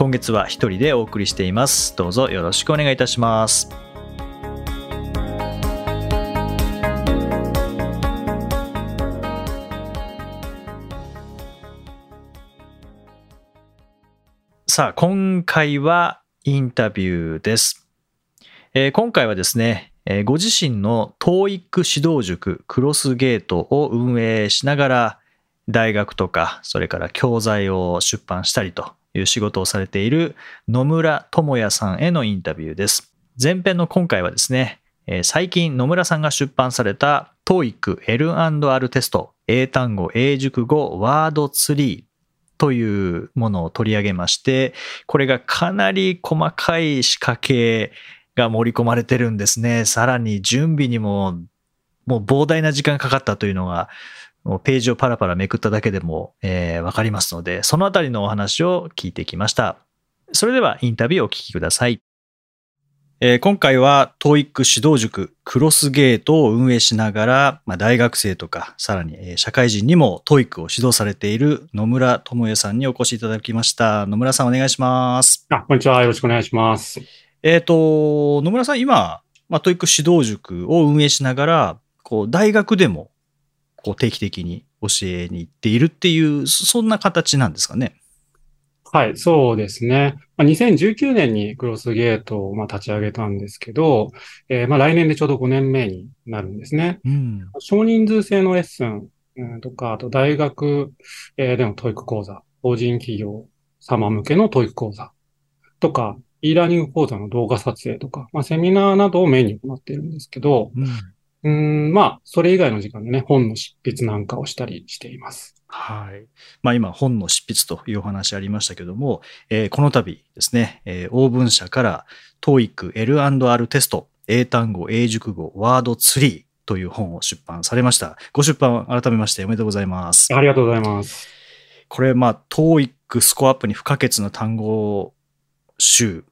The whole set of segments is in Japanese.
今月は一人でお送りしています。どうぞよろしくお願いいたします。さあ今回はインタビューです、えー、今回はですねえご自身の TOEIC 指導塾クロスゲートを運営しながら大学とかそれから教材を出版したりという仕事をされている野村智也さんへのインタビューです。前編の今回はですね、最近野村さんが出版された TOEIC L&R テスト英単語英熟語ワードツリーというものを取り上げまして、これがかなり細かい仕掛けが盛り込まれてるんですね。さらに準備にも、もう膨大な時間かかったというのが、もうページをパラパラめくっただけでも、えー、わかりますので、そのあたりのお話を聞いてきました。それではインタビューをお聞きください。えー、今回は TOEIC 指導塾クロスゲートを運営しながら、まあ、大学生とかさらに社会人にも TOEIC を指導されている野村智也さんにお越しいただきました。野村さんお願いします。あ、こんにちは。よろしくお願いします。えっ、ー、と、野村さん、今、まあ、 TOEIC 指導塾を運営しながら、こう、大学でも、こう、定期的に教えに行っているっていう、そんな形なんですかね？はい、そうですね。まあ、2019年にクロスゲートをまあ立ち上げたんですけど、えー、まあ来年でちょうど5年目になるんですね。うん、少人数制のレッスンとか、あと大学での TOEIC 講座、法人企業様向けの TOEIC 講座とか、e ラーニング講座の動画撮影とか、まあ、セミナーなどをメインに行っているんですけど、うん、うんまあ、それ以外の時間でね、本の執筆なんかをしたりしています。はい。まあ今、本の執筆というお話ありましたけども、えー、この度ですね、えー、オーブン社から TOEIC L&R テスト、英単語、英熟語、ワードツリーという本を出版されました。ご出版改めましておめでとうございます。ありがとうございます。これ、まあ、TOEIC スコアアップに不可欠な単語集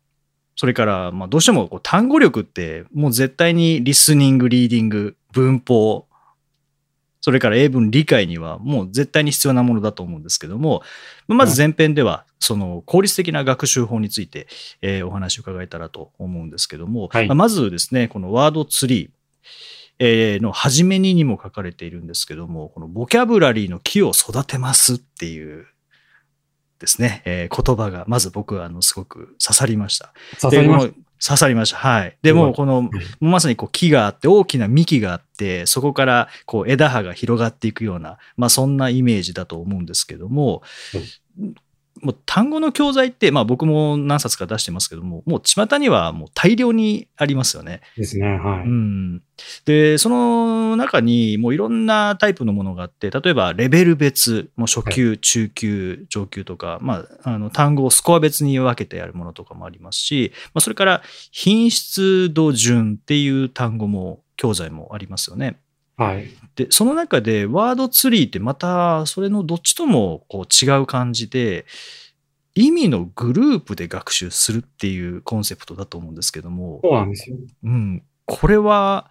それから、まあ、どうしてもこう単語力って、もう絶対にリスニング、リーディング、文法、それから英文理解にはもう絶対に必要なものだと思うんですけども、まず前編では、その効率的な学習法について、えー、お話を伺えたらと思うんですけども、はい、まずですね、このワードツリー、えー、の初めににも書かれているんですけども、このボキャブラリーの木を育てますっていうですね、えー、言葉が、まず僕は、あの、すごく刺さりました。刺さりました。刺さりました。はい。でも、この、まさにこう木があって、大きな幹があって、そこからこう枝葉が広がっていくような、まあそんなイメージだと思うんですけども、もう単語の教材って、まあ僕も何冊か出してますけども、もう巷にはもう大量にありますよね。ですね。はい。うん。で、その中にもういろんなタイプのものがあって、例えばレベル別、もう初級、はい、中級、上級とか、まあ、あの単語をスコア別に分けてやるものとかもありますし、まあ、それから品質度順っていう単語も、教材もありますよね。はい。で、その中でワードツリーってまたそれのどっちともこう違う感じで、意味のグループで学習するっていうコンセプトだと思うんですけども。そうなんですよ。うん。これは、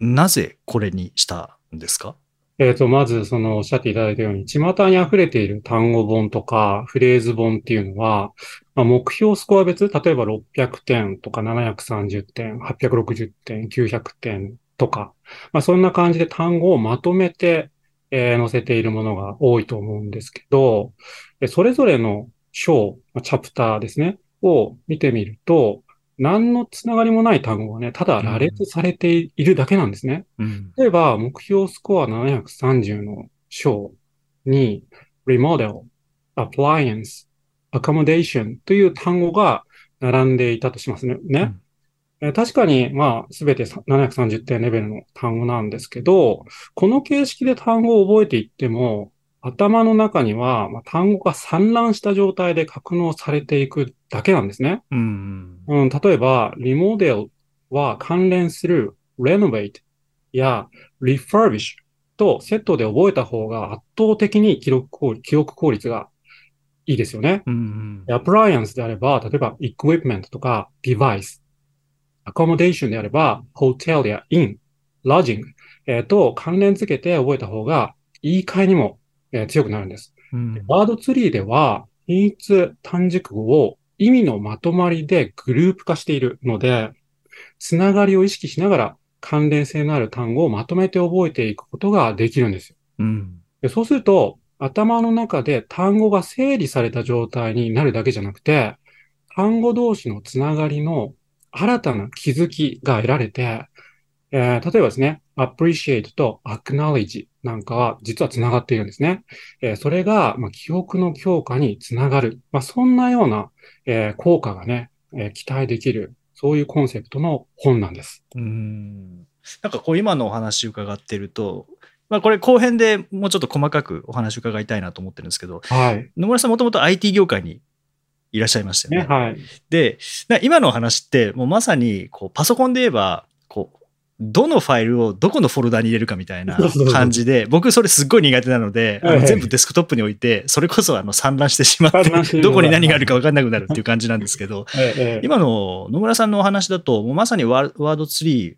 なぜこれにしたんですか？えっ、と、まず、その、おっしゃっていただいたように、巷に溢れている単語本とか、フレーズ本っていうのは、まあ、目標スコア別、例えば600点とか730点、860点、900点とか、まあ、そんな感じで単語をまとめて、えー、載せているものが多いと思うんですけど、それぞれの章、チャプターですね、を見てみると、何のつながりもない単語がね、ただ羅列されているだけなんですね。うん、例えば、目標スコア730の章に、remodel, appliance, accommodation という単語が並んでいたとしますね。ねえ確かに、まあ、すべて730点レベルの単語なんですけど、この形式で単語を覚えていっても、頭の中には、まあ、単語が散乱した状態で格納されていくだけなんですね。うん。うん、例えば、リモデルは関連する renovate や refurbish とセットで覚えた方が圧倒的に記録効記憶効率がいいですよね。うん。アプライアンスであれば、例えば equipment とか device、accommodation であれば hotel や in、lodging、えーと関連付けて覚えた方が言い換えにも、えー強くなるんです。うん。ワードツリーでは、品質単熟語を意味のまとまりでグループ化しているので、つながりを意識しながら関連性のある単語をまとめて覚えていくことができるんですよ。うん。でそうすると、頭の中で単語が整理された状態になるだけじゃなくて、単語同士のつながりの新たな気づきが得られて、えー例えばですね、appreciate と acknowledge なんかは実はつながっているんですね。えーそれが、まあ、記憶の強化につながる。まあ、そんなような、えー効果がね、えー期待できる、そういうコンセプトの本なんです。うん。なんかこう今のお話伺ってると、まあこれ後編でもうちょっと細かくお話伺いたいなと思ってるんですけど、はい。野村さんもともと IT 業界にいらっしゃいましたよね、ね。はい。で、な今のお話ってもうまさにこうパソコンで言えば、こう、どのファイルをどこのフォルダに入れるかみたいな感じで、僕それすっごい苦手なので、あはいはいの全部デスクトップに置いて、それこそあの散乱してしまって、どこに何があるか分かんなくなるっていう感じなんですけど、えーえー今の野村さんのお話だと、もうまさにワーワードツリー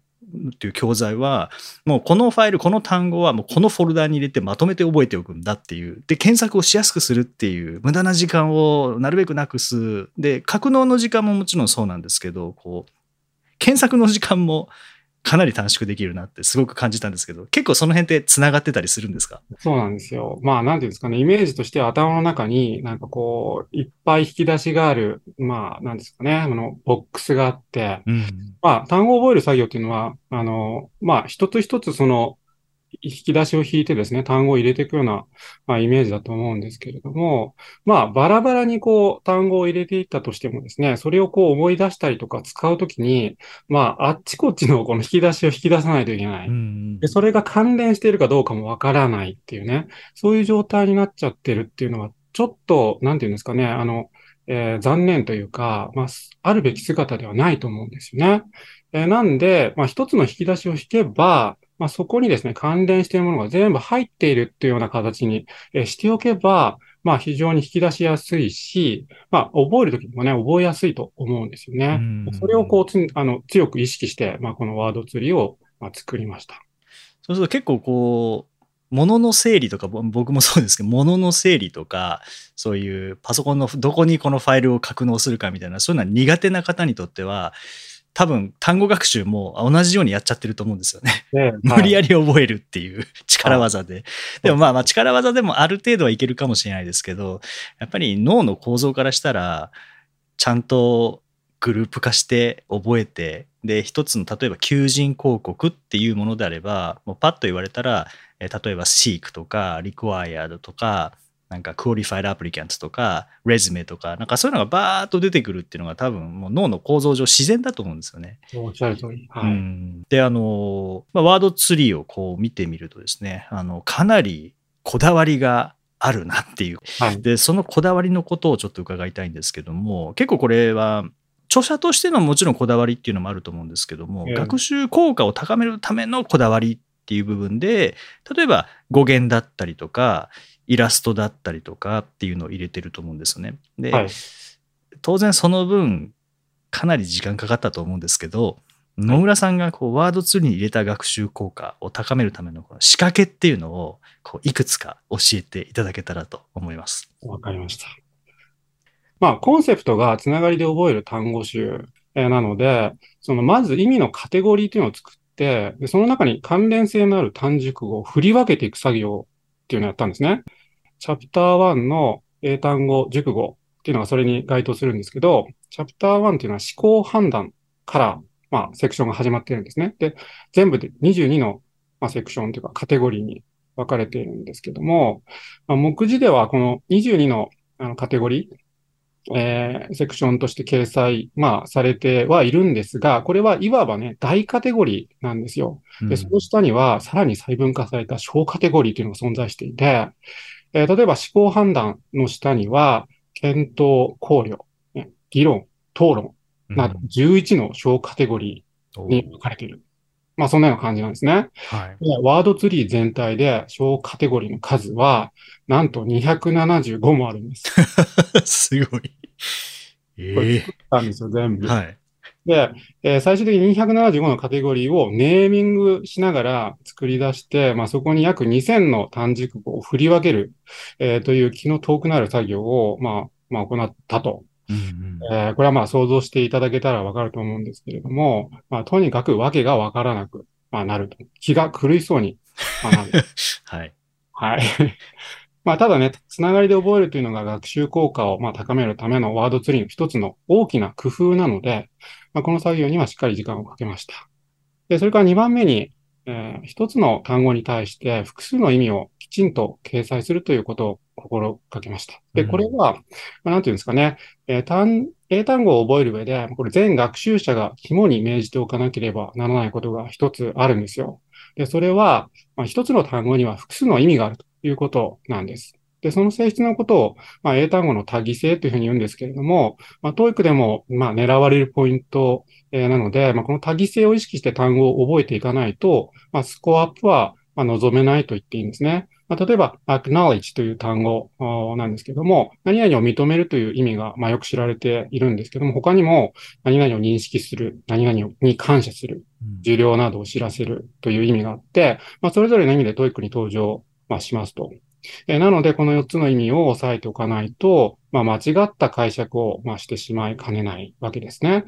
っていう教材は、もうこのファイル、この単語はもうこのフォルダに入れてまとめて覚えておくんだっていう。で、検索をしやすくするっていう、無駄な時間をなるべくなくす。で、格納の時間ももちろんそうなんですけど、こう、検索の時間もかなり短縮できるなってすごく感じたんですけど、結構その辺って繋がってたりするんですか？そうなんですよ。まあ、なんていうんですかね、イメージとしては頭の中になんかこう、いっぱい引き出しがある、まあ、なんですかね、あの、ボックスがあって、うん。まあ、単語を覚える作業っていうのは、あの、まあ、一つ一つその、引き出しを引いてですね、単語を入れていくような、まあ、イメージだと思うんですけれども、まあ、バラバラにこう、単語を入れていったとしてもですね、それをこう思い出したりとか使うときに、まあ、あっちこっちのこの 引き出しを引き出さないといけない。うんで、それが関連しているかどうかもわからないっていうね、そういう状態になっちゃってるっていうのは、ちょっと、なんていうんですかね、あの、えー残念というか、まあ、すあるべき姿ではないと思うんですよね。えーなんで、まあ、一つの引き出しを引けば、まあ、そこにですね、関連しているものが全部入っているっていうような形に、えーしておけば、まあ、非常に引き出しやすいし、まあ、覚えるときもね、覚えやすいと思うんですよね。うんそれをこうつん、あの、強く意識して、まあ、このワードツリーを、まあ、作りました。そうすると結構こう、物の整理とか、ぼ僕もそうですけど、物の整理とか、そういうパソコンのどこにこのファイルを格納するかみたいな、そういうのは苦手な方にとっては、多分単語学習も同じようにやっちゃってると思うんですよね。で無理やり。り覚えるっていう力技で。でもまあまあ力技でもある程度はいけるかもしれないですけど、やっぱり脳の構造からしたら、ちゃんとグループ化して覚えて、で、一つの例えば求人広告っていうものであれば、もうパッと言われたら、えー例えば seek とか required とか、なんか qualified applicant とか resume とか、なんかそういうのがバーッと出てくるっていうのが多分もう脳の構造上自然だと思うんですよね。おっしゃる通り。はうい。んで、あの、まあ、ワードツリーをこう見てみるとですね、あの、かなりこだわりがあるなっていう。はい。で、そのこだわりのことをちょっと伺いたいんですけども、結構これは、著者としてのもちろんこだわりっていうのもあると思うんですけども、ええ学習効果を高めるためのこだわりっていう部分で、例えば語源だったりとか、イラストだったりとかっていうのを入れてると思うんですよね。で、はい。当然その分かなり時間かかったと思うんですけど野村さんがこうワードツールに入れた学習効果を高めるためのこの仕掛けっていうのをこういくつか教えていただけたらと思います。わかりました。まあ、コンセプトがつながりで覚える単語集えーなので、そのまず意味のカテゴリーっていうのを作って、でその中に関連性のある単熟語を振り分けていく作業っていうのをやったんですね。チャプター1の英単語、熟語っていうのがそれに該当するんですけど、チャプター1っていうのは思考判断から、まあ、セクションが始まってるんですね。で、全部で22の、まあ、セクションというかカテゴリーに分かれているんですけども、まあ、目次ではこの22のあのカテゴリー、えーセクションとして掲載、まあ、されてはいるんですが、これはいわばね、大カテゴリーなんですよ。で、その下にはさらに細分化された小カテゴリーというのが存在していて、えー例えば思考判断の下には、検討、考慮、ね議論、討論など11の小カテゴリーに分かれている。まあそんなような感じなんですね。はい。でワードツリー全体で小カテゴリーの数は、なんと275もあるんです。すごい。えこれえ作ったんですよ、全部。はい。で、えー最終的に275のカテゴリーをネーミングしながら作り出して、まあ、そこに約2000の単軸語を振り分ける、えーという気の遠くなる作業を、まあ、まあ、行ったと。うんうんえーこれはまあ想像していただけたらわかると思うんですけれども、まあ、とにかくわけがわからなく、まあ、なると。気が狂いそうに、まあ、なる。はい。はい。まあ、ただね、つながりで覚えるというのが学習効果をまあ高めるためのワードツリーの一つの大きな工夫なので、まあ、この作業にはしっかり時間をかけました。で、それから2番目に、えー一つの単語に対して複数の意味をきちんと掲載するということを心がけました。で、うんこれは、まあ、なんていうんですかね、えー単、英単語を覚える上で、これ全学習者が肝に銘じておかなければならないことが一つあるんですよ。で、それは、まあ、一つの単語には複数の意味があるということなんです。で、その性質のことを、まあ、英単語の多義性というふうに言うんですけれども、まあ、TOEIC でも、まあ、狙われるポイント、えーなので、まあ、この多義性を意識して単語を覚えていかないと、まあ、スコアアップは、まあ、望めないと言っていいんですね。まあ、例えば、acknowledge という単語なんですけども、何々を認めるという意味が、まあ、よく知られているんですけども、他にも、何々を認識する、何々に感謝する、うん受領などを知らせるという意味があって、まあ、それぞれの意味で TOEIC に登場、まあ、しますと。えーなので、この4つの意味を押さえておかないと、まあ、間違った解釈を、まあ、してしまいかねないわけですね。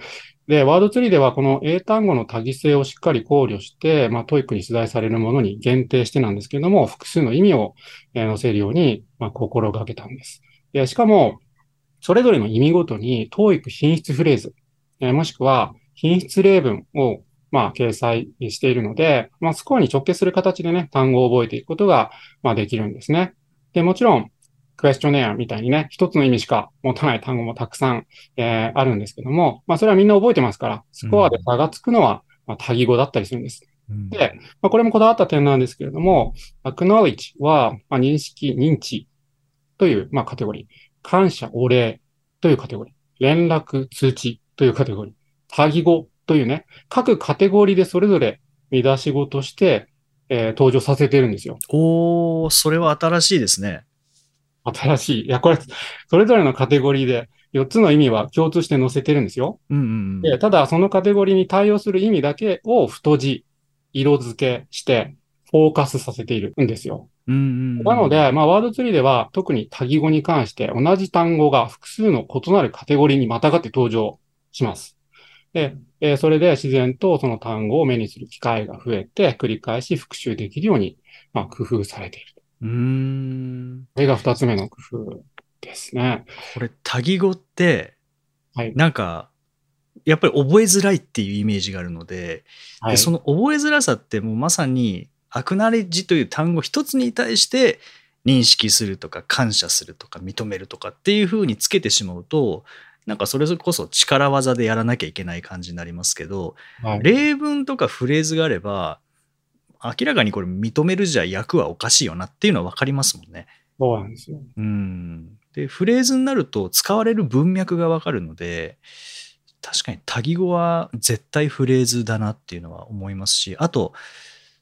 で、ワードツリーではこの英単語の多義性をしっかり考慮して、まあ、 TOEIC に出題されるものに限定してなんですけれども、複数の意味を、え載せるように、まあ、心がけたんです。でしかも、それぞれの意味ごとに、トーイック品質フレーズ、えーもしくは品質例文を、まあ、掲載しているので、まあ、スコアに直結する形でね、単語を覚えていくことが、まあ、できるんですね。で、もちろん、クエスチョネアみたいにね、一つの意味しか持たない単語もたくさん、えーあるんですけども、まあ、それはみんな覚えてますから、スコアで差がつくのは、まあ、多義語だったりするんです。うんで、まあ、これもこだわった点なんですけれども、acknowledge は、まあ、認識、認知という、まあ、カテゴリー。感謝、お礼というカテゴリー。連絡、通知というカテゴリー。多義語というね、各カテゴリーでそれぞれ見出し語として、えー登場させているんですよ。おー、それは新しいですね。新しい。いや、これ、それぞれのカテゴリーで4つの意味は共通して載せてるんですよ。うんうんうん。で、ただそのカテゴリーに対応する意味だけを太字、色付けして、フォーカスさせているんですよ。うんうんうんなので、まあ、ワードツリーでは特に多義語に関して同じ単語が複数の異なるカテゴリーにまたがって登場します。で、えーそれで自然とその単語を目にする機会が増えて、繰り返し復習できるように、まあ、工夫されている。うーん。これが二つ目の工夫ですね。これ、多義語って、はい。なんか、やっぱり覚えづらいっていうイメージがあるので、はい。でその覚えづらさってもうまさにアクナレッジという単語一つに対して認識するとか感謝するとか認めるとかっていう風につけてしまうとなんかそれこそ力技でやらなきゃいけない感じになりますけどはい例文とかフレーズがあれば明らかにこれ認めるじゃ役はおかしいよなっていうのは分かりますもんね。そうなんですよ。うん、でフレーズになると使われる文脈が分かるので確かに多義語は絶対フレーズだなっていうのは思いますしあと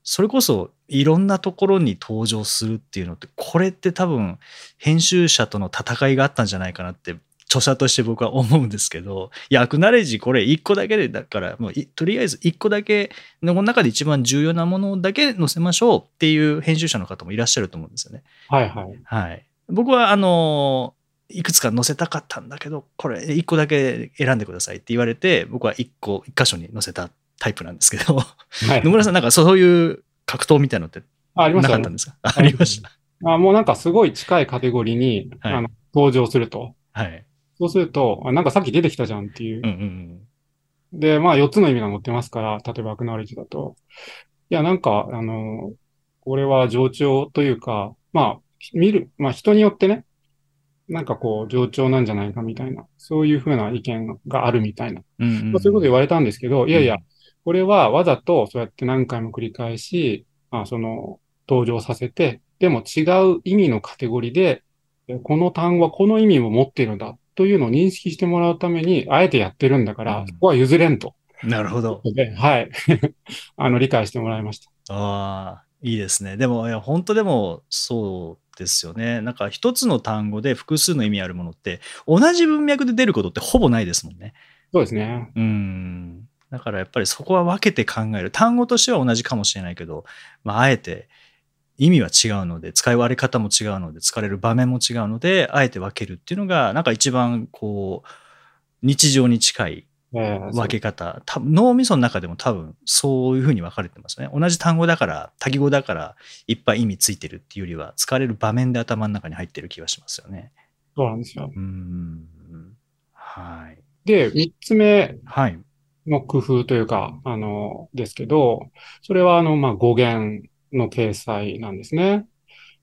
それこそいろんなところに登場するっていうのってこれって多分編集者との戦いがあったんじゃないかなって著者として僕は思うんですけどいやアクナレッジこれ1個だけでだからもういとりあえず1個だけのこの中で一番重要なものだけ載せましょうっていう編集者の方もいらっしゃると思うんですよね。はいはい。はい。僕は、あの、いくつか載せたかったんだけど、これ1個だけ選んでくださいって言われて、僕は1個、1箇所に載せたタイプなんですけど、はい。野村さん、なんかそういう格闘みたいなのってあありましたねなかったん。ですか？ありました。あもうなんかすごい近いカテゴリーに、はいあの登場すると。はい。そうすると、あなんかさっき出てきたじゃんっていううん。うんで、まあ4つの意味が載ってますから、例えばアクナレッジだと。いや、なんか、あの、これは冗長というか、まあ、見る、まあ人によってね、なんかこう、冗長なんじゃないかみたいな、そういうふうな意見があるみたいな、うん。うんうんまあそういうこと言われたんですけど、いやいやうん、これはわざとそうやって何回も繰り返し、まあその、登場させて、でも違う意味のカテゴリーで、この単語はこの意味も持っているんだというのを認識してもらうために、あえてやってるんだから、うんそこは譲れんと。なるほど。で、はい。あの、理解してもらいました。ああ、いいですね。でも、いや、本当でもそうですよね。なんか一つの単語で複数の意味あるものって、同じ文脈で出ることってほぼないですもんね。そうですね。うん。だからやっぱりそこは分けて考える。単語としては同じかもしれないけど、まあ、あえて意味は違うので、使い割り方も違うので、使われる場面も違うので、あえて分けるっていうのが、なんか一番こう、日常に近いえー分け方、多分脳みその中でも多分そういうふうに分かれてますね。同じ単語だから、多義語だからいっぱい意味ついてるっていうよりは、使われる場面で頭の中に入ってる気がしますよね。そうなんですよ。うん。はい。で、三つ目はい。の工夫というか、あの、ですけど、それはあの、まあ、語源の掲載なんですね。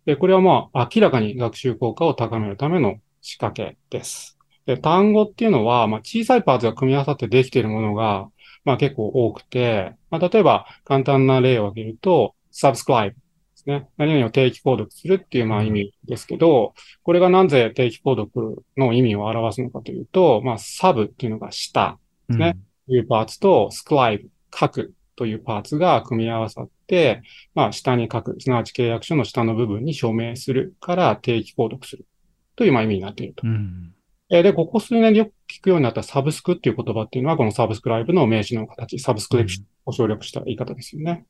で、これはまあ、明らかに学習効果を高めるための仕掛けです。で、単語っていうのは、まあ、小さいパーツが組み合わさってできているものが、まあ、結構多くて、まあ、例えば、簡単な例を挙げると、subscribe ですね。何々を定期購読するっていう、まあ、意味ですけど、これがなぜ定期購読の意味を表すのかというと、まあ、sub っていうのが下、うんねというパーツと、scribe、書くというパーツが組み合わさって、まあ、下に書く、すなわち契約書の下の部分に署名するから定期購読するというまあ意味になっていると。うん。えーで、ここ数年でよく聞くようになったサブスクっていう言葉っていうのは、このサブスクライブの名詞の形、サブスクリプションを省略した言い方ですよね。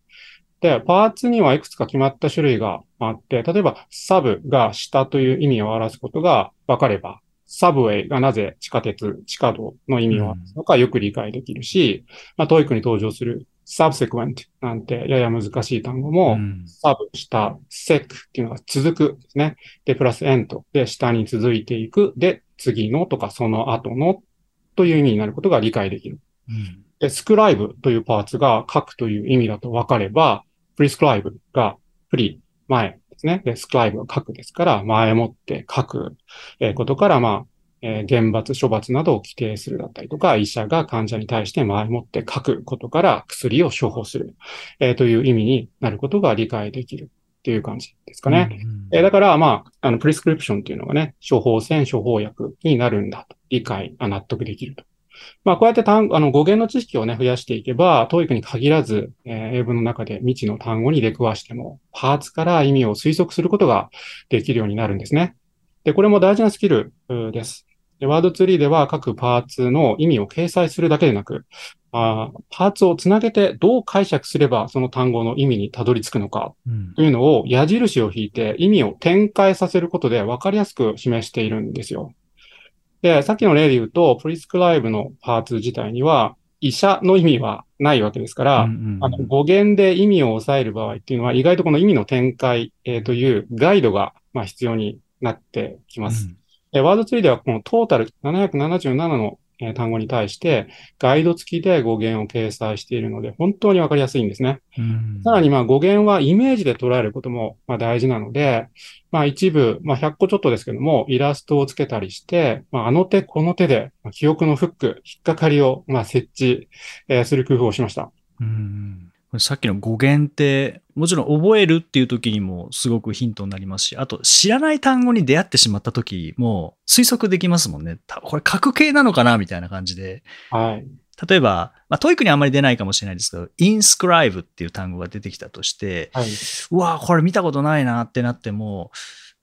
で、パーツにはいくつか決まった種類があって、例えば、 sub が下という意味を表すことが分かれば、 subway がなぜ地下鉄、地下道の意味を表すのかよく理解できるし、まあ、 TOEIC に登場する subsequent なんてやや難しい単語も、うん sub、下、 seq っていうのが続くですね。で、プラス ent で下に続いていく。で、次のとかその後のという意味になることが理解できる。うんで、スクライブというパーツが書くという意味だと分かれば、プリスクライブがプリ、前ですね。で、スクライブが書くですから、前もって書く、えーことから、まあ、えー厳罰、処罰などを規定するだったりとか、医者が患者に対して前もって書くことから薬を処方する、えーという意味になることが理解できるっていう感じですかね。うんえーだから、まあ、あの、プリスクリプションっていうのがね、処方箋、処方薬になるんだと。理解、あ納得できると。まあ、こうやって単あの、語源の知識をね、増やしていけば、TOEIC に限らず、えー英文の中で未知の単語に出くわしても、パーツから意味を推測することができるようになるんですね。で、これも大事なスキルです。で、ワードツリーでは各パーツの意味を掲載するだけでなく、あーパーツをつなげてどう解釈すればその単語の意味にたどり着くのかうんというのを矢印を引いて意味を展開させることで分かりやすく示しているんですよ。で、さっきの例で言うと、プリスクライブのパーツ自体には医者の意味はないわけですから、うんうんあの語源で意味を抑える場合っていうのは意外とこの意味の展開、えーというガイドが、まあ、必要になってきます。えーワードツリーではこのトータル777のえー単語に対してガイド付きで語源を掲載しているので本当にわかりやすいんですね。うんさらに、まあ、語源はイメージで捉えることも、まあ、大事なので、まあ、一部、まあ、100個ちょっとですけども、イラストをつけたりして、まあ、あの手この手で、まあ記憶のフック、引っかかりを、まあ、設置、えーする工夫をしました。うんさっきの語源って、もちろん覚えるっていう時にもすごくヒントになりますし、あと知らない単語に出会ってしまった時も推測できますもんね。あ、これ書く系なのかなみたいな感じで。はい。例えば、まあ、 TOEIC にあんまり出ないかもしれないですけど、 inscribe っていう単語が出てきたとして、はい。うわこれ見たことないなってなっても、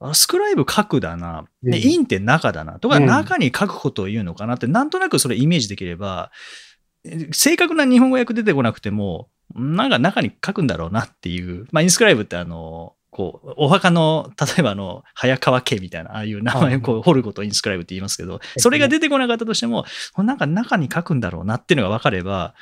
あスクライブ書くだな。で、うんインって中だな。とか、うん中に書くことを言うのかなって、なんとなくそれイメージできれば、え正確な日本語訳出てこなくても、なんか中に書くんだろうなっていう。まあ、インスクライブってあの、こう、お墓の、例えばあの、早川家みたいな、ああいう名前をこう掘ることをインスクライブって言いますけど、それが出てこなかったとしても、なんか中に書くんだろうなっていうのが分かれば、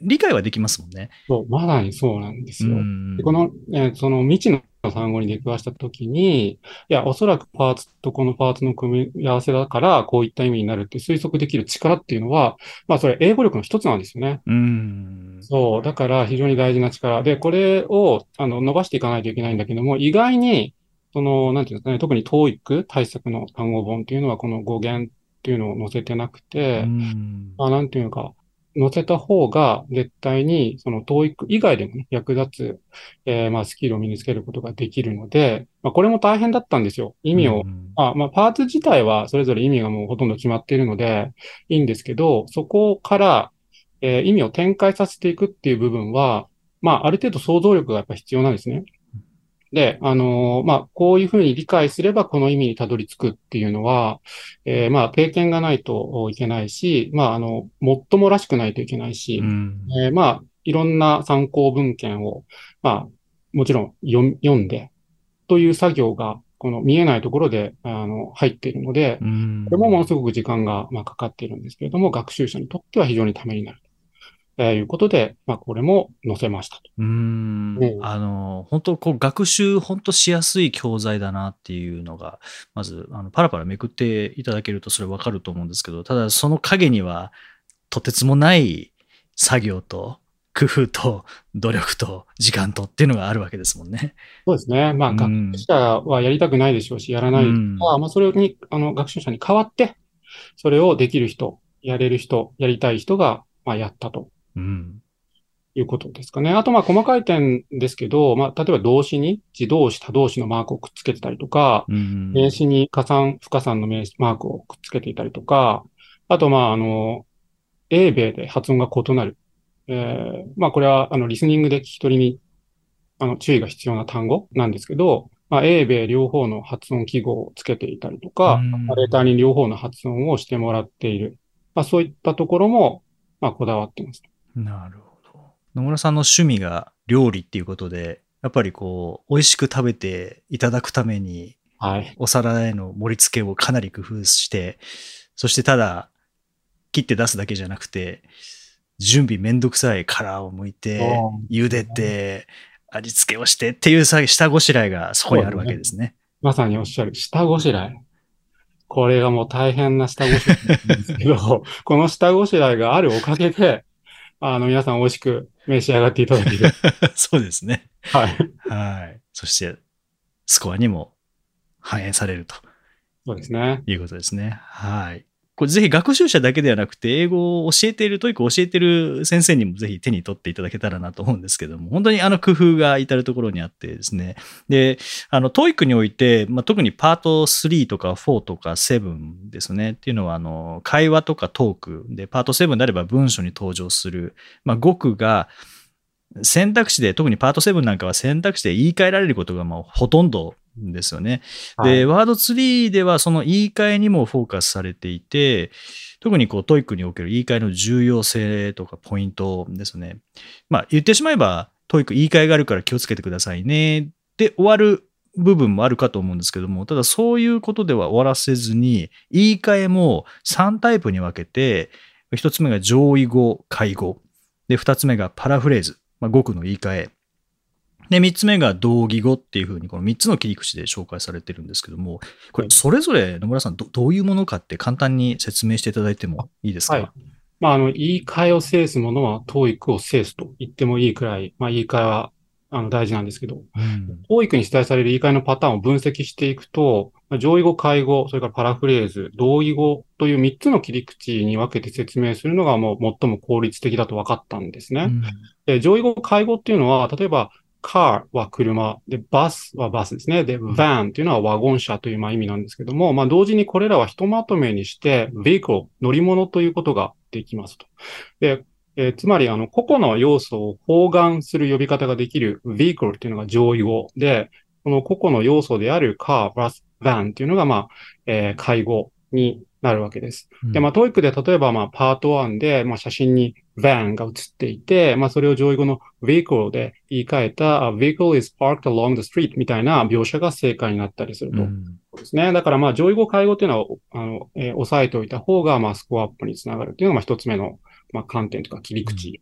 理解はできますもんね。そう、まさにそうなんですよ。この、えーその未知の単語に出くわしたときに、いや、おそらくパーツとこのパーツの組み合わせだから、こういった意味になるって推測できる力っていうのは、まあ、それ英語力の一つなんですよね。うん。そう。だから非常に大事な力。で、これを、あの、伸ばしていかないといけないんだけども、意外に、その、なんていうんですかね、特に TOEIC 対策の単語本っていうのは、この語源っていうのを載せてなくて、うんまあ、なんていうのか、載せた方が絶対にその TOEIC 以外でもね、役立つ、えーまあスキルを身につけることができるので、まあこれも大変だったんですよ。意味を。うんあまあパーツ自体はそれぞれ意味がもうほとんど決まっているのでいいんですけど、そこから、えー意味を展開させていくっていう部分は、まあある程度想像力がやっぱ必要なんですね。で、あのーまあ、こういうふうに理解すればこの意味にたどり着くっていうのは、えーまあ、経験がないといけないし、まあ、あの、もっともらしくないといけないし、うんえーまあ、いろんな参考文献を、まあ、もちろん読読んで、という作業が、この見えないところで、あの、入っているので、うんこれもものすごく時間が、まあ、かかっているんですけれども、学習者にとっては非常にためになる。えーいうことで、まあ、これも載せましたと。うーんねあの本当こう学習本当しやすい教材だなっていうのがまずあのパラパラめくっていただけるとそれわかると思うんですけどただその陰にはとてつもない作業と工夫と努力と時間とっていうのがあるわけですもんね。そうですね。まあ、うん学習者はやりたくないでしょうし、やらない人うんは、まあ、それに、あの、学習者に代わって、それをできる人、やれる人、やりたい人が、まあ、やったとうんいうことですかね。あと、まあ、細かい点ですけど、まあ、例えば動詞に自動詞、他動詞のマークをくっつけてたりとか、うん名詞に加算、不加算の名詞、マークをくっつけていたりとか、あと、まあ、あの、英米で発音が異なる。えーまあ、これは、あの、リスニングで聞き取りに、あの、注意が必要な単語なんですけど、まあ、英米両方の発音記号をつけていたりとか、うんナレーターに両方の発音をしてもらっている。まあ、そういったところも、まあ、こだわってます。なるほど。野村さんの趣味が料理っていうことでやっぱりこう美味しく食べていただくためにはい。お皿への盛り付けをかなり工夫して、そしてただ切って出すだけじゃなくて、準備めんどくさい殻を剥いてそ、茹でて、味付けをしてっていうさ下ごしらえがそこにあるわけですね。まさにおっしゃる、下ごしらえ。これがもう大変な下ごしらえなんですけど、この下ごしらえがあるおかげで、あの、皆さん美味しく召し上がっていただける。そうですね。はい。はい。そして、スコアにも反映されるとそうですね。いうことですね。はい。これぜひ学習者だけではなくて、英語を教えている、 TOEIC を教えている先生にもぜひ手に取っていただけたらなと思うんですけども、本当にあの工夫が至るところにあってですね。で、あの、 TOEIC において、まあ、特にパート3とか4とか7ですね。っていうのは、あの、会話とかトークで、パート7であれば文章に登場する、まあ、語句が、選択肢で、特にパート7なんかは選択肢で言い換えられることがまあほとんどですよね。で、ワードツリーではその言い換えにもフォーカスされていて、特にこう TOEIC における言い換えの重要性とかポイントですね。まあ言ってしまえば TOEIC 言い換えがあるから気をつけてくださいねで終わる部分もあるかと思うんですけども、ただそういうことでは終わらせずに、言い換えも3タイプに分けて、1つ目が上位語、介語。で、2つ目がパラフレーズ、まあ、語句の言い換え。で、3つ目が同義語っていうふうに、この3つの切り口で紹介されてるんですけども、これ、それぞれ野村さんど、どういうものかって簡単に説明していただいてもいいですか、はい。まあ、あの、言い換えを制すものは、TOEIC を制すと言ってもいいくらい、まあ、言い換えは、あの、大事なんですけど、うん。に出題される言い換えのパターンを分析していくと、まあ上位語、介語、それからパラフレーズ、同義語という3つの切り口に分けて説明するのがもう最も効率的だと分かったんですね。うんで上位語、下位語っていうのは、例えば、car は車、で、bus はバスですね。で、van っていうのはワゴン車というまあ意味なんですけども、まあ同時にこれらはひとまとめにして、vehicle、乗り物ということができますと。で、えーつまり、あの、個々の要素を包含する呼び方ができる vehicle っていうのが上位語で、この個々の要素である car、bus、van っていうのが、まあ、えー下位語になるわけです。で、まあ、 TOEIC で例えば、まあ、パート1で、まあ、写真に van が写っていて、まあ、それを上位語の vehicle で言い換えた、 a vehicle is parked along the street みたいな描写が正解になったりすると。うんですね。だから、まあ、上位語、下位語っていうのは、あの、えー押さえておいた方が、まあ、スコアアップにつながるっていうのが、まあ、一つ目の、まあ、観点とか切り口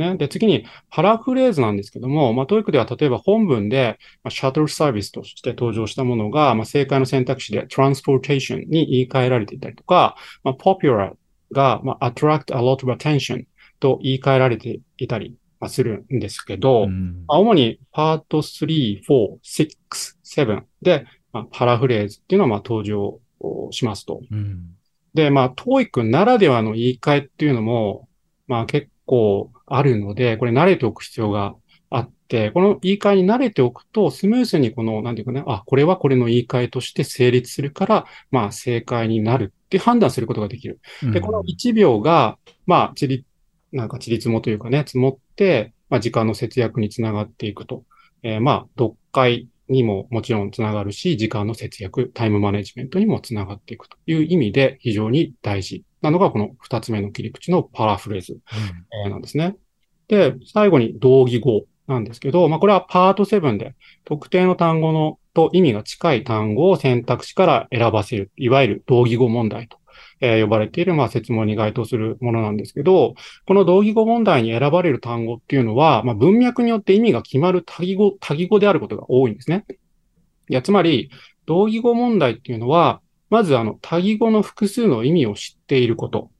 ですね。で、次に、パラフレーズなんですけども、まあ、 TOEIC では例えば本文で、まあ、 shuttle service として登場したものが、まあ、正解の選択肢で transportation に言い換えられていたりとか、まあ、popular が、まあ、attract a lot of attention と言い換えられていたりまあするんですけど、主にパート3、4、6、7で、まあ、パラフレーズっていうのはまあ登場をしますと。うんで、まあ、TOEIC ならではの言い換えっていうのも、まあ結構あるので、これ慣れておく必要があって、この言い換えに慣れておくと、スムースにこの、なんていうかね、あ、これはこれの言い換えとして成立するから、まあ正解になるって判断することができる。で、この1秒が、まあ、ちり、なんか、ちりつもというかね、積もって、まあ、時間の節約につながっていくと。えー、まあ、読解にももちろんつながるし、時間の節約、タイムマネジメントにもつながっていくという意味で非常に大事なのがこの二つ目の切り口のパラフレーズ、なんですね。で、最後に同義語なんですけど、まあこれはパート7で特定の単語のと意味が近い単語を選択肢から選ばせる、いわゆる同義語問題とえー、呼ばれている、まあ、説問に該当するものなんですけど、この同義語問題に選ばれる単語っていうのは、まあ、文脈によって意味が決まる多義語、多義語であることが多いんですね。いや、つまり、同義語問題っていうのは、まずあの、多義語の複数の意味を知っていること。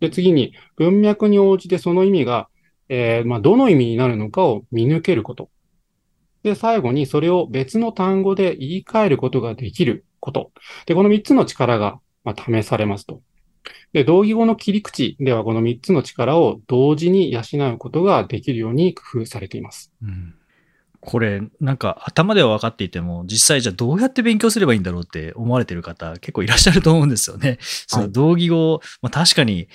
で、次に、文脈に応じてその意味が、えー、まあ、どの意味になるのかを見抜けること。で、最後にそれを別の単語で言い換えることができること。で、この3つの力がまあ、試されますと。で、同義語の切り口ではこの3つの力を同時に養うことができるように工夫されています。うんこれ、なんか頭では分かっていても、実際じゃあどうやって勉強すればいいんだろうって思われてる方結構いらっしゃると思うんですよね。その同義語、まあ、確かに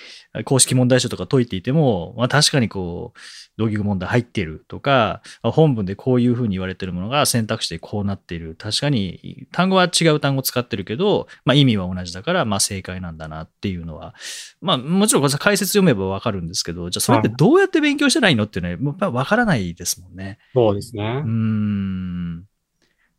公式問題書とか解いていても、まあ、確かにこう、同義語問題入っているとか、本文でこういうふうに言われてるものが選択肢でこうなっている。確かに単語は違う単語使ってるけど、まあ、意味は同じだから、まあ、正解なんだなっていうのは、まあ、もちろん解説読めばわかるんですけど、じゃあそれってどうやって勉強したらいいのっていうのは、わからないですもんね。そうですね。うん。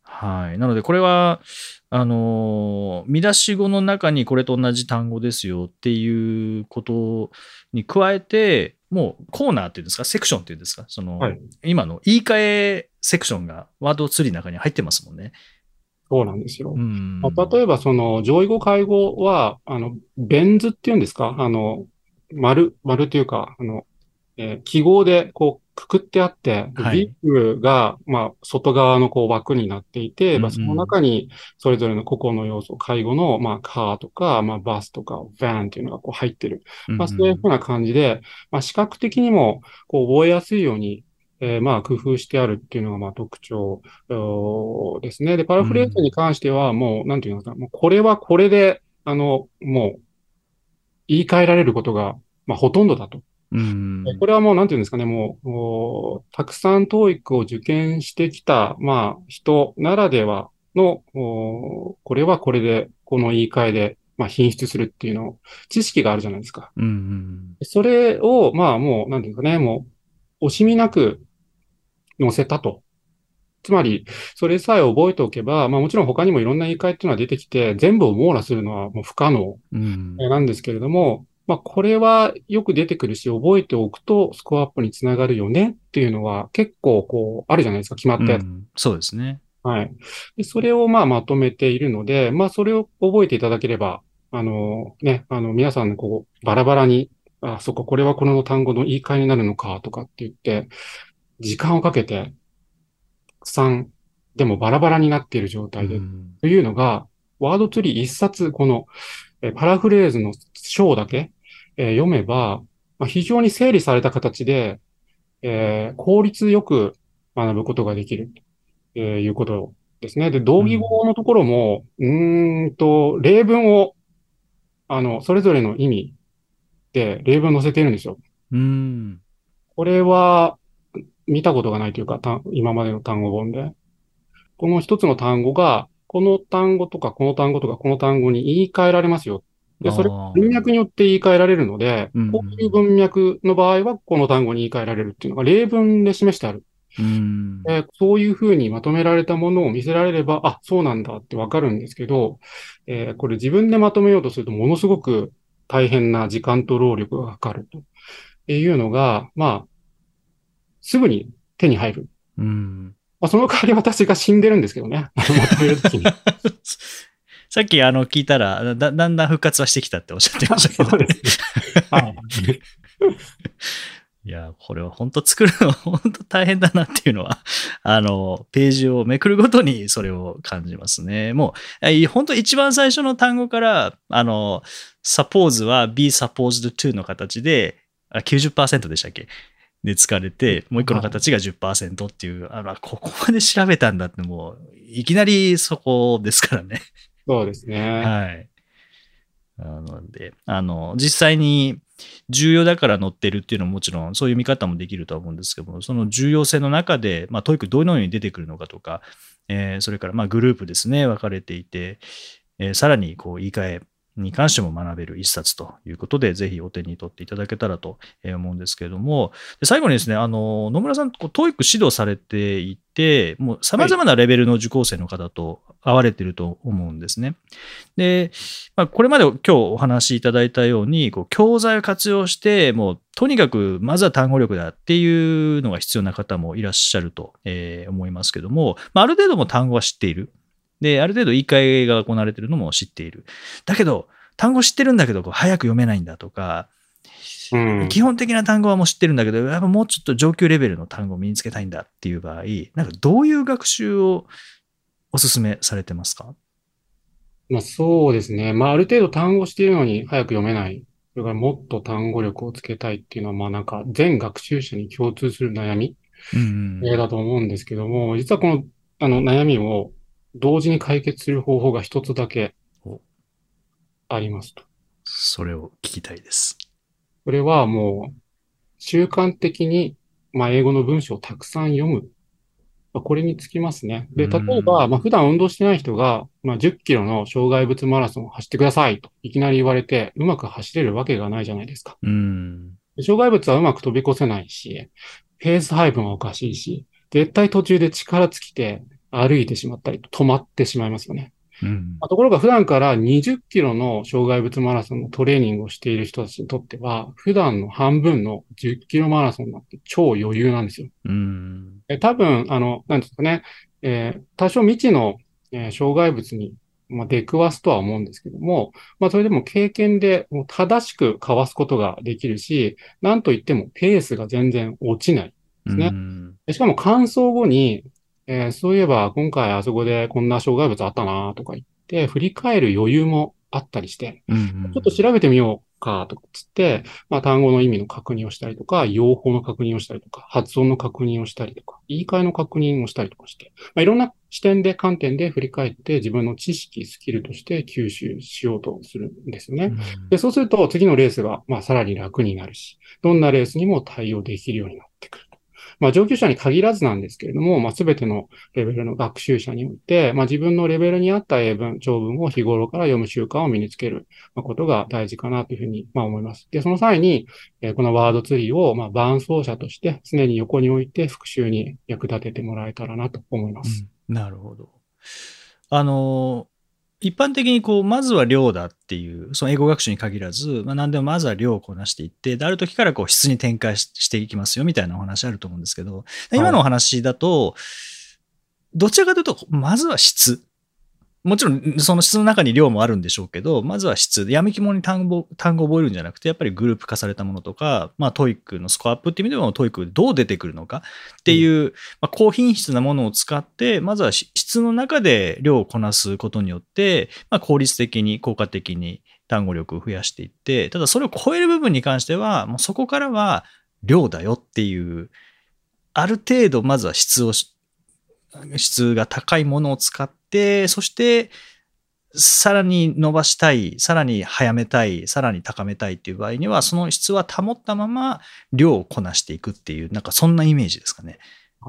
はい。なので、これは、あの、見出し語の中にこれと同じ単語ですよっていうことに加えて、もうコーナーっていうんですか、セクションっていうんですか、その、はい、今の言い換えセクションがワードツリーの中に入ってますもんね。そうなんですよ。まあ、例えば、その、上位語、介護は、あの、ベン図っていうんですか？あの、丸、丸というか、あの、えー、記号で、こう、くくってあって、はい、ビッグが、まあ、外側のこう枠になっていて、うんうん、まあ、その中にそれぞれの個々の要素、介護の、まあ、カーとか、まあ、バスとか、バンっていうのがこう入ってる。まあ、そういうふうな感じで、まあ、視覚的にも、こう、覚えやすいように、えー、まあ、工夫してあるっていうのが、まあ、特徴ですね。で、パラフレーズに関しては、もう、うん、なんていうのかな、もうこれはこれで、あの、もう、言い換えられることが、まあ、ほとんどだと。うん、これはもう、なんていうんですかね、もう、もうたくさん TOEIC を受験してきた、まあ、人ならではの、これはこれで、この言い換えで、まあ、品質するっていうの、知識があるじゃないですか。うん、それを、まあ、もう、なんていうかね、もう、惜しみなく載せたと。つまり、それさえ覚えておけば、まあもちろん他にもいろんな言い換えっていうのは出てきて、全部を網羅するのはもう不可能なんですけれども、まあ、これはよく出てくるし、覚えておくとスコアアップにつながるよねっていうのは結構こう、あるじゃないですか、決まったやつ。うん、そうですね。はい。でそれをまあまとめているので、まあそれを覚えていただければ、あのね、あの皆さんのこう、バラバラに、あ、そっか、これはこの単語の言い換えになるのかとかって言って、時間をかけて、たくさん、でもバラバラになっている状態で、うん、というのが、ワードツリー一冊、この、えパラフレーズの章だけ、えー、読めば、まあ、非常に整理された形で、えー、効率よく学ぶことができる、ということですね。で、同義語のところも、うん、んと、例文を、あの、それぞれの意味で例文載せてるんですよ。うん。これは、見たことがないというか、今までの単語本で。この一つの単語が、この単語とか、この単語とか、この単語に言い換えられますよで、それ、文脈によって言い換えられるので、こういう文脈の場合は、この単語に言い換えられるっていうのが例文で示してある。うんえそういうふうにまとめられたものを見せられれば、あ、そうなんだってわかるんですけど、えー、これ自分でまとめようとするとものすごく大変な時間と労力がかかるというのが、まあ、すぐに手に入る。うんまあ、その代わり私が死んでるんですけどね。まとめるときに。さっきあの聞いたらだ、だんだん復活はしてきたっておっしゃってましたけど、ね、はい。いや、これは本当作るの 本当大変だなっていうのは、あの、ページをめくるごとにそれを感じますね。もう、本当一番最初の単語から、あの、suppose は be supposed to の形で、あ90%でしたっけ？で使われて、もう一個の形が10%っていう、あの、ここまで調べたんだってもう、いきなりそこですからね。そうですね。はい。なので、あの、実際に重要だから載ってるっていうのはもちろんそういう見方もできるとは思うんですけども、その重要性の中で、まあ、 TOEIC どのように出てくるのかとか、えーそれからまあグループですね、分かれていて、えーさらにこう言い換えに関しても学べる一冊ということで、ぜひお手に取っていただけたらと思うんですけれども、で最後にですね、あの、野村さん、こう、 TOEIC 指導されていて、もう様々なレベルの受講生の方と会われてると思うんですね。で、まあ、これまで今日お話しいただいたように、こう、教材を活用して、もう、とにかく、まずは単語力だっていうのが必要な方もいらっしゃると、えー思いますけども、まあ、ある程度も単語は知っている。で、ある程度言い換えが行われているのも知っている。だけど、単語知ってるんだけど、こう早く読めないんだとか、うん。基本的な単語はもう知ってるんだけど、やっぱもうちょっと上級レベルの単語を身につけたいんだっていう場合、なんかどういう学習をお勧めされてますか？まあそうですね。まあある程度単語しているのに早く読めない。それからもっと単語力をつけたいっていうのは、まあなんか全学習者に共通する悩みだと思うんですけども、実はこのあの悩みを同時に解決する方法が一つだけおありますと。それを聞きたいです。それはもう習慣的に、まあ、英語の文章をたくさん読む。まあこれにつきますね。で、例えば、うんまあ、普段運動してない人が、まあ、10キロの障害物マラソンを走ってくださいといきなり言われて、うまく走れるわけがないじゃないですか。うん。で障害物はうまく飛び越せないし、ペース配分はおかしいし、絶対途中で力尽きて歩いてしまったりと止まってしまいますよね。うんまあところが普段から20キロの障害物マラソンのトレーニングをしている人たちにとっては、普段の半分の10キロマラソンなんて超余裕なんですよ。うん。え多分、あの、なんですかね、えー多少未知の、えー障害物に、まあ、出くわすとは思うんですけども、まあ、それでも経験でもう正しくかわすことができるし、なんといってもペースが全然落ちない。ですねうんでしかも完走後に、えーそういえば今回あそこでこんな障害物あったなとか言って、振り返る余裕もあったりして、うんちょっと調べてみようかとかつって、まあ単語の意味の確認をしたりとか、用法の確認をしたりとか、発音の確認をしたりとか、言い換えの確認をしたりとかして、まあいろんな視点で、観点で振り返って自分の知識、スキルとして吸収しようとするんですよね。で、そうすると次のレースが、まあ、さらに楽になるし、どんなレースにも対応できるようになってくると。まあ、上級者に限らずなんですけれども、まあ、すべてのレベルの学習者において、まあ、自分のレベルに合った英文、長文を日頃から読む習慣を身につけることが大事かなというふうに、まあ、思います。で、その際に、えこのワードツリーを、まあ、伴走者として常に横に置いて復習に役立ててもらえたらなと思います。うんなるほど。あの、一般的にこう、まずは量だっていう、その英語学習に限らず、まあ、何でもまずは量をこなしていって、である時からこう質に展開ししていきますよみたいなお話あると思うんですけど、今のお話だと、どちらかというと、まずは質。もちろん、その質の中に量もあるんでしょうけど、まずは質。やみくもに単語、単語を覚えるんじゃなくて、やっぱりグループ化されたものとか、まあ、 TOEIC のスコアアップっていう意味でも、 TOEIC どう出てくるのかっていう、まあ、高品質なものを使って、まずは質の中で量をこなすことによって、まあ、効率的に、効果的に単語力を増やしていって、ただそれを超える部分に関しては、もうそこからは量だよっていう、ある程度まずは質を、質が高いものを使って、そして、さらに伸ばしたい、さらに早めたい、さらに高めたいっていう場合には、その質は保ったまま量をこなしていくっていう、なんかそんなイメージですかね。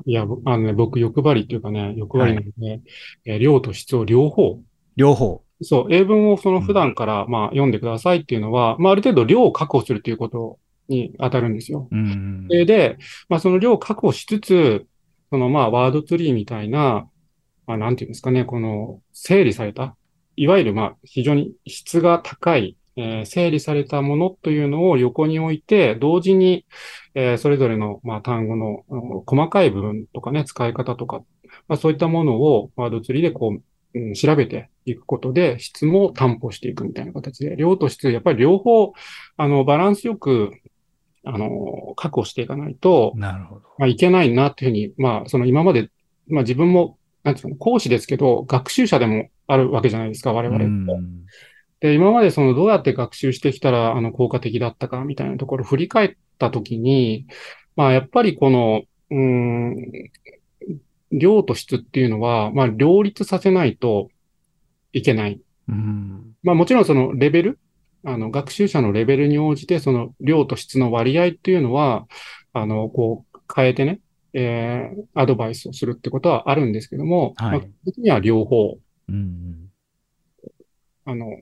いや、ぼあのね、僕欲張りっていうかね、欲張りなので、えー量と質を両方両方。そう、英文をその普段から、まあ、読んでくださいっていうのは、まあ、ある程度量を確保するということに当たるんですよ。うん。で、でまあ、その量を確保しつつ、その、まあ、ワードツリーみたいな、まあ、なんていうんですかね、この、整理された、いわゆる、まあ、非常に質が高い、えー整理されたものというのを横に置いて、同時に、えーそれぞれの、まあ、単語の、細かい部分とかね、使い方とか、まあ、そういったものをワードツリーでこう、うん、調べていくことで、質も担保していくみたいな形で、量と質、やっぱり両方、あの、バランスよく、あの、確保していかないと、なるほど。まあ、いけないなっていうふうに、まあ、その今まで、まあ自分も、なんていうの、講師ですけど、学習者でもあるわけじゃないですか、我々って。うんで、今までそのどうやって学習してきたら、あの、効果的だったかみたいなところを振り返っった時に、まあやっぱりこの、うん、量と質っていうのは、まあ両立させないといけない。うん、まあもちろんそのレベル、あの学習者のレベルに応じてその量と質の割合っていうのは、あの、こう変えてね、えー、アドバイスをするってことはあるんですけども、はい、まあ、時には両方、うん、あの、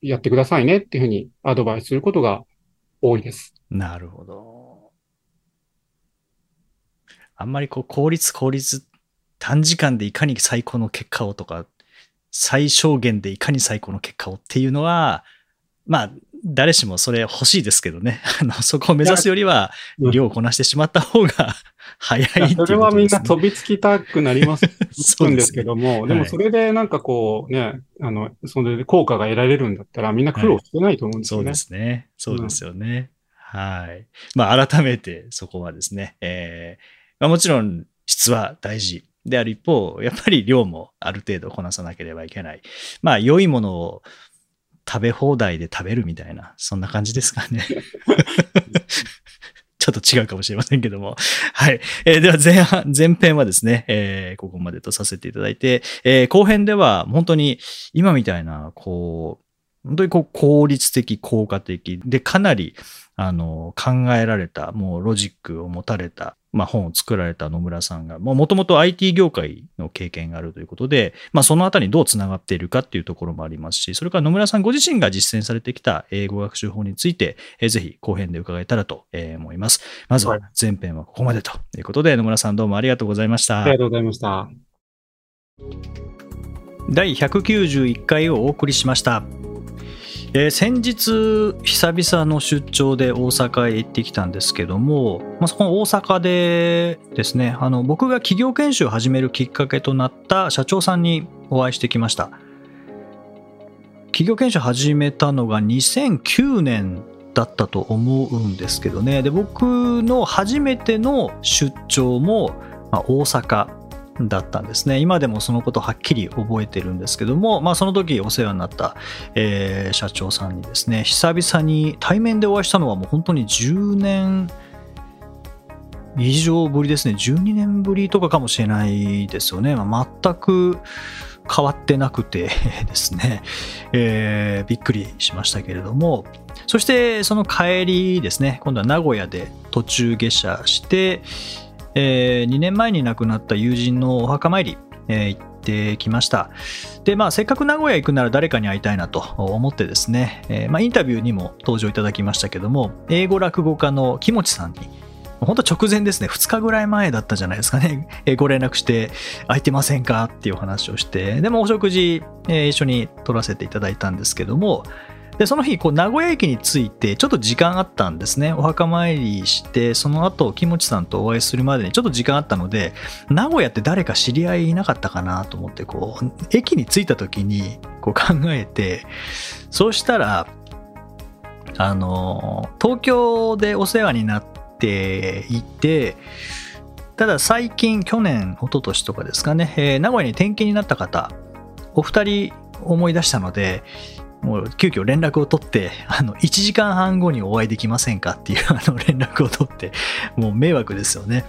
やってくださいねっていうふうにアドバイスすることが多いです。なるほど。あんまりこう効率効率短時間でいかに最高の結果をとか最小限でいかに最高の結果をっていうのはまあ誰しもそれ欲しいですけどね。あの、そこを目指すよりは、量をこなしてしまった方が 早いいう、ね、それはみんな飛びつきたくなります そうですけども、でもそれでなんかこうね、あの、それで効果が得られるんだったらみんな苦労してないと思うんですよね。はい、そうですね。そうですよね。うん、はい。まあ改めてそこはですね、えーまあ、もちろん質は大事。である一方、やっぱり量もある程度こなさなければいけない。まあ良いものを食べ放題で食べるみたいな、そんな感じですかね。ちょっと違うかもしれませんけども。はい。えー、では前半、前編はですね、えー、ここまでとさせていただいて、えー、後編では本当に今みたいな、こう、本当にこう効率的、効果的で、かなり、あの、考えられた、もうロジックを持たれた、まあ、本を作られた野村さんが、もともと IT 業界の経験があるということで、まあ、そのあたりにどうつながっているかっていうところもありますし、それから野村さんご自身が実践されてきた英語学習法について、えー、ぜひ後編で伺えたらと思います。まずは前編はここまでということで、野村さんどうもありがとうございました。ありがとうございました。第191回をお送りしました。えー、先日久々の出張で大阪へ行ってきたんですけども、まあ、そこの大阪でですねあの僕が企業研修を始めるきっかけとなった社長さんにお会いしてきました。企業研修始めたのが2009年だったと思うんですけどね。で僕の初めての出張も、ま、大阪だったんですね。今でもそのことはっきり覚えてるんですけども、まあ、その時お世話になった、えー、社長さんにですね久々に対面でお会いしたのはもう本当に10年以上ぶりですね。12年ぶりとかかもしれないですよね、まあ、全く変わってなくて ですね、えー、びっくりしましたけれども。そしてその帰りですね今度は名古屋で途中下車してえー、2年前に亡くなった友人のお墓参り、えー、行ってきました。で、まあ、せっかく名古屋行くなら誰かに会いたいなと思ってですね、えー、まあ、インタビューにも登場いただきましたけども、英語落語家の木持さんに、本当直前ですね、2日ぐらい前だったじゃないですかね、えご連絡して、空いてませんか？っていう話をして、でもお食事、え一緒に取らせていただいたんですけども、で、その日、こう、名古屋駅に着いて、ちょっと時間あったんですね。お墓参りして、その後、木持さんとお会いするまでにちょっと時間あったので、名古屋って誰か知り合いいなかったかなと思って、こう、駅に着いた時に、こう考えて、そうしたら、あの、東京でお世話になっていて、ただ最近、去年、一昨年とかですかね、えー、名古屋に転勤になった方、お二人思い出したので、もう急遽連絡を取って、あの、1時間半後にお会いできませんかっていうあの連絡を取って、もう迷惑ですよね。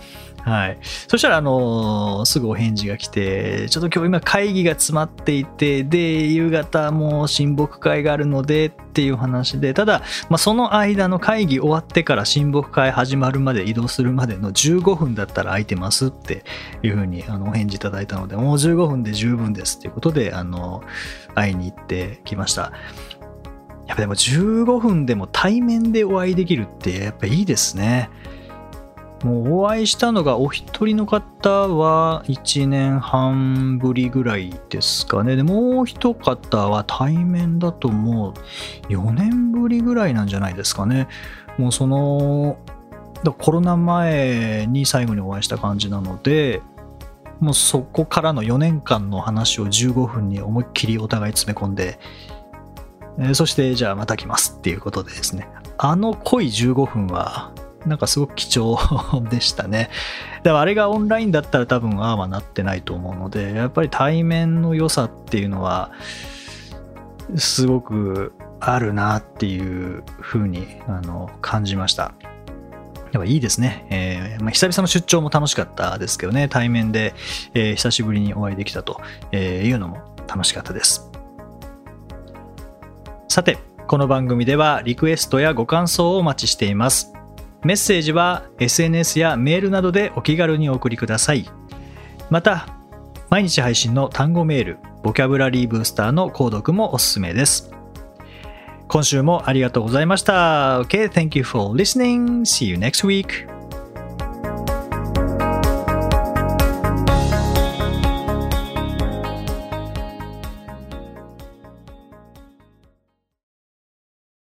はい。そしたら、あのー、すぐお返事が来て、ちょっと今日今会議が詰まっていて、で、夕方も親睦会があるのでっていう話で、ただ、まあ、その間の会議終わってから親睦会始まるまで移動するまでの15分だったら空いてますっていうふうにあのお返事いただいたので、もう15分で十分ですっていうことで、あの、会いに行ってきました。やっぱでも15分でも対面でお会いできるってやっぱいいですね。もうお会いしたのがお一人の方は1年半ぶりぐらいですかね。で、もう一方は対面だともう4年ぶりぐらいなんじゃないですかね。もうその、コロナ前に最後にお会いした感じなので、もうそこからの4年間の話を15分に思いっきりお互い詰め込んで、えそしてじゃあまた来ますっていうことでですね。あの濃い15分はなんかすごく貴重 でしたね。だからあれがオンラインだったら多分ああはなってないと思うので、やっぱり対面の良さっていうのは、すごくあるなっていうふうにあの感じました。やっぱいいですね。えーまあ、久々の出張も楽しかったですけどね、対面で、えー久しぶりにお会いできたというのも楽しかったです。さて、この番組ではリクエストやご感想をお待ちしています。メッセージは SNS やメールなどでお気軽にお送りください。また、毎日配信の単語メール、ボキャブラリーブースターの購読もおすすめです。今週もありがとうございました。Okay, thank you for listening. See you next week.